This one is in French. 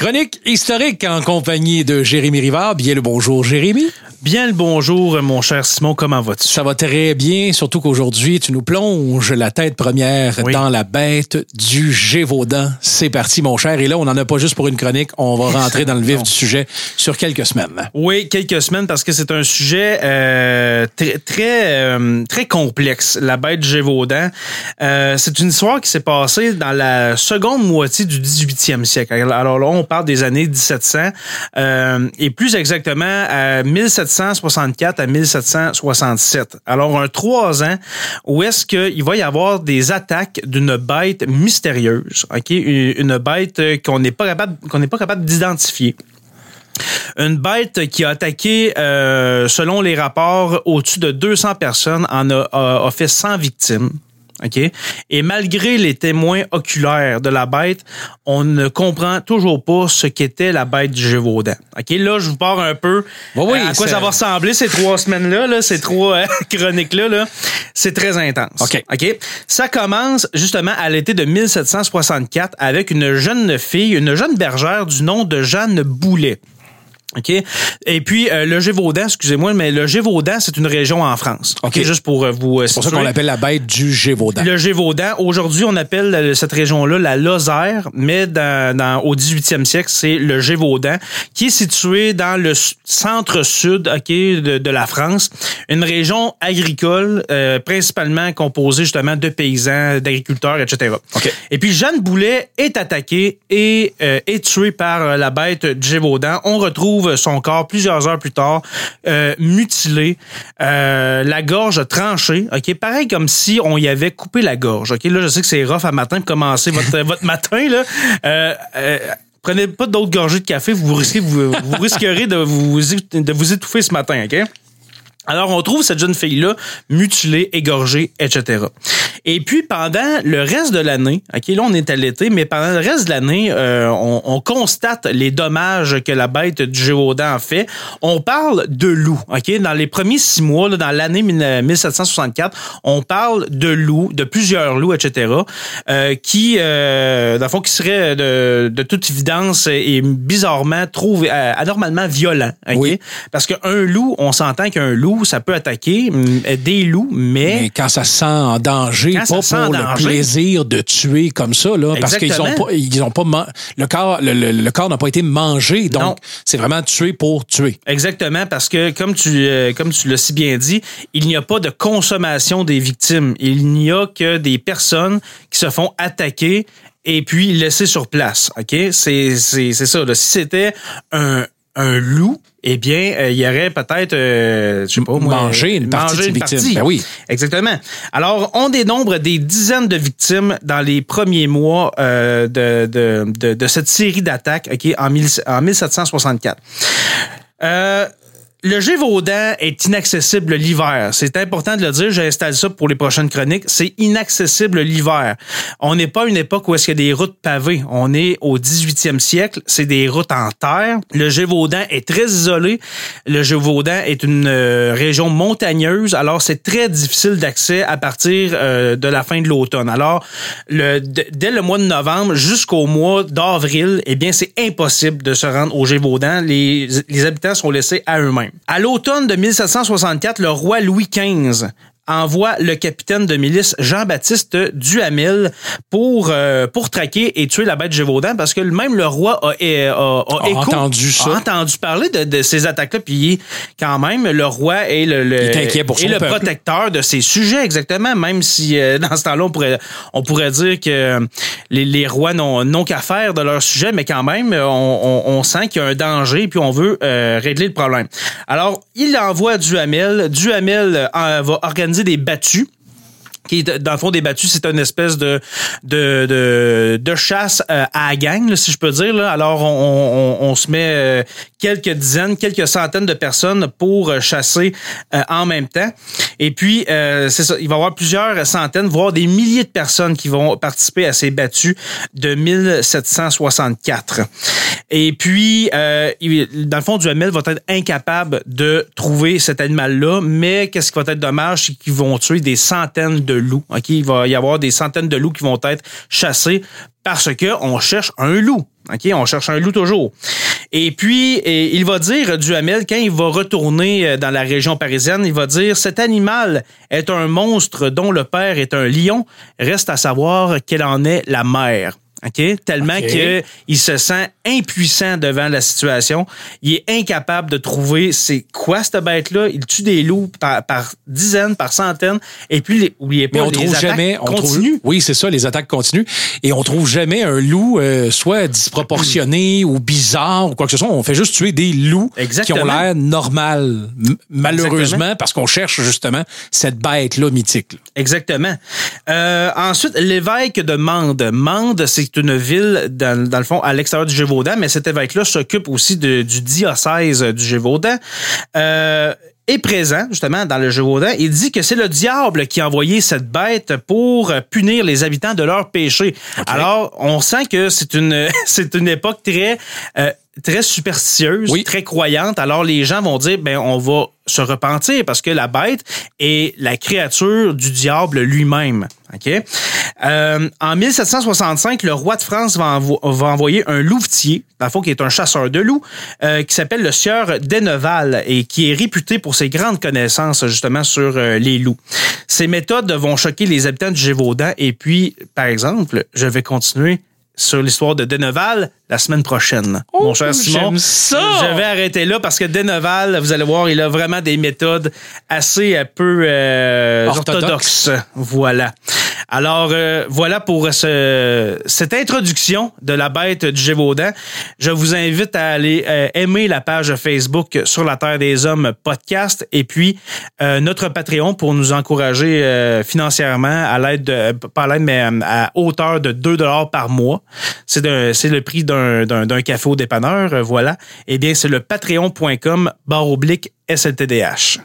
Chronique historique en compagnie de Jérémy Rivard. Bien le bonjour, Jérémy. Bien le bonjour, mon cher Simon. Comment vas-tu? Ça va très bien, surtout qu'aujourd'hui, tu nous plonges la tête première Oui. dans la bête du Gévaudan. C'est parti, mon cher. Et là, on n'en a pas juste pour une chronique. On va rentrer dans le vif du sujet sur quelques semaines. Oui, quelques semaines parce que c'est un sujet euh, très très euh, très complexe. La bête du Gévaudan, Euh, c'est une histoire qui s'est passée dans la seconde moitié du 18e siècle. Alors là, on parle des années 1700 euh, et plus exactement à 1764 à 1767. Alors un trois ans où est-ce qu'il va y avoir des attaques d'une bête mystérieuse, ok, une, bête qu'on n'est pas capable qu'on n'est pas capable d'identifier. Une bête qui a attaqué, euh, selon les rapports, au-dessus de 200 personnes, en a, a- a fait 100 victimes. OK? Et malgré les témoins oculaires de la bête, on ne comprend toujours pas ce qu'était la bête du Gévaudan. OK? Là, je vous parle un peu Oui, oui, euh, à quoi ça va ressembler ces trois semaines-là, là, ces trois euh, chroniques-là. Là. C'est très intense. OK. OK? Ça commence justement à l'été de 1764 avec une jeune fille, une jeune bergère du nom de Jeanne Boulet. OK? Et puis, euh, le Gévaudan, excusez-moi, mais le Gévaudan, c'est une région en France. OK? OK. Juste pour euh, vous. euh, C'est pour ça qu'on l'appelle la bête du Gévaudan. Le Gévaudan. Aujourd'hui, on appelle euh, cette région-là la Lozère, mais dans, dans- au 18e siècle, c'est le Gévaudan, qui est situé dans le centre-sud ok, de, de la France. Une région agricole, euh, principalement composée justement de paysans, d'agriculteurs, etc. OK. Et puis, Jeanne Boulet est attaquée et euh, est tuée par la bête du Gévaudan. On retrouve son corps plusieurs heures plus tard, euh, mutilé, euh, la gorge tranchée. OK, pareil comme si on y avait coupé la gorge. OK, là, je sais que c'est rough à matin pour commencer votre, votre matin, là. Euh, Prenez pas d'autres gorgées de café, vous risquez, vous, vous risquerez de vous, de vous étouffer ce matin, OK? Alors, on trouve cette jeune fille-là mutilée, égorgée, etc. Et puis, pendant le reste de l'année, OK, là, on est à l'été, mais pendant le reste de l'année, euh, on, on constate les dommages que la bête du Gévaudan a fait. On parle de loups, OK? Dans les premiers six mois, là, dans l'année 1764, on parle de loups, de plusieurs loups, etc., euh, qui, euh, dans le fond, qui seraient de, de toute évidence et bizarrement trop, euh, anormalement violents, OK? Oui. Parce qu'un loup, on s'entend qu'un loup, ça peut attaquer mm, des loups, mais Mais quand ça se sent en danger, Quand pas pour le danger. plaisir de tuer comme ça, là, parce qu'ils ont pas, ils ont pas, man- le corps, le, le- le corps n'a pas été mangé, donc c'est vraiment tuer pour tuer. Exactement, parce que comme tu euh, comme tu l'as si bien dit, il n'y a pas de consommation des victimes. Il n'y a que des personnes qui se font attaquer et puis laissées sur place. Ok, c'est c'est c'est ça. là. Si c'était un un loup, eh bien, euh, il y aurait peut-être, euh, je sais pas moi, Manger une partie de une partie. Ben oui. Exactement. Alors, on dénombre des dizaines de victimes dans les premiers mois euh, de, de, de, de cette série d'attaques ok, en, mille- en 1764. Le Gévaudan est inaccessible l'hiver. C'est important de le dire. J'installe ça pour les prochaines chroniques. C'est inaccessible l'hiver. On n'est pas une époque où est-ce qu'il y a des routes pavées. On est au 18e siècle. C'est des routes en terre. Le Gévaudan est très isolé. Le Gévaudan est une euh, région montagneuse. Alors, c'est très difficile d'accès à partir euh, de la fin de l'automne. Alors, dès le mois de novembre jusqu'au mois d'avril, eh bien, c'est impossible de se rendre au Gévaudan. Les habitants sont laissés à eux-mêmes. À l'automne de 1764, le roi Louis XV envoie le capitaine de milice Jean-Baptiste Duhamel pour euh, pour traquer et tuer la bête Gévaudan parce que même le roi a, a, a- a écho- entendu ça. entendu parler de, de ces attaques-là puis quand même le roi est le, le est pour est le protecteur de ces sujets exactement même si euh, dans ce temps-là on pourrait on pourrait dire que les, les rois n'ont n'ont qu'à faire de leur sujet mais quand même on, on, on sent qu'il y a un danger puis on veut euh, régler le problème. Alors il envoie Duhamel, Duhamel euh, va organiser des battues qui dans le fond des battues, c'est une espèce de de, de, chasse euh, à la gang, si je peux dire. Là. Alors, on, on, se met euh, quelques dizaines, quelques centaines de personnes pour euh, chasser en même temps. Et puis, c'est ça, il va y avoir plusieurs centaines, voire des milliers de personnes qui vont participer à ces battues de 1764. Et puis, dans le fond, Duhamel va être incapable de trouver cet animal-là, mais qu'est-ce qui va être dommage, c'est qu'ils vont tuer des centaines de loups. Ok, Il va y avoir des centaines de loups qui vont être chassés parce que on cherche un loup. OK, on cherche un loup toujours. Et puis, il va dire, Duhamel, quand il va retourner euh, dans la région parisienne, il va dire, cet animal est un monstre dont le père est un lion. Reste à savoir quelle en est la mère. OK? Tellement OK. que il se sent impuissant devant la situation. Il est incapable de trouver c'est quoi cette bête-là. Il tue des loups par, par dizaines, par centaines. Et puis, les, oubliez pas, Mais on les trouve attaques jamais. On trouve, oui, c'est ça, les attaques continuent. Et on trouve jamais un loup euh, soit disproportionné ou bizarre ou quoi que ce soit. On fait juste tuer des loups Exactement. qui ont l'air normal. Malheureusement, Exactement. parce qu'on cherche justement cette bête-là mythique. Exactement. Euh, ensuite, l'évêque de Mende. Mende, c'est une ville, dans, dans le fond, à l'extérieur du Gévaudan, mais cet évêque-là s'occupe aussi de- du diocèse du Gévaudan. Euh, est présent, justement, dans le Gévaudan. Il dit que c'est le diable qui a envoyé cette bête pour punir les habitants de leurs péchés. Alors, on sent que c'est une, c'est une époque très, euh, très superstitieuse, Oui. très croyante. Alors, les gens vont dire, ben, on va se repentir parce que la bête est la créature du diable lui-même. OK? Euh, en 1765, le roi de France va, envo- va envoyer un louvetier, fond, qui est un chasseur de loups, euh, qui s'appelle le sieur d'Enneval et qui est réputé pour ses grandes connaissances, justement, sur euh, les loups. Ces méthodes vont choquer les habitants du Gévaudan et puis, par exemple, je vais continuer sur l'histoire de Deneval la semaine prochaine. Mon cher Simon, j'aime ça! je vais arrêter là parce que Deneval, vous allez voir, il a vraiment des méthodes assez euh, peu euh, Orthodoxes. orthodoxes. Voilà. Alors, euh, voilà pour ce, cette introduction de la bête du Gévaudan. Je vous invite à aller euh, aimer la page Facebook sur la Terre des Hommes podcast et puis euh, notre Patreon pour nous encourager euh, financièrement à l'aide de, pas à l'aide, mais à hauteur de 2 dollars par mois. C'est le prix d'un d'un- d'un café au dépanneur, voilà. Eh bien, c'est le patreon.com barre oblique SLTDH.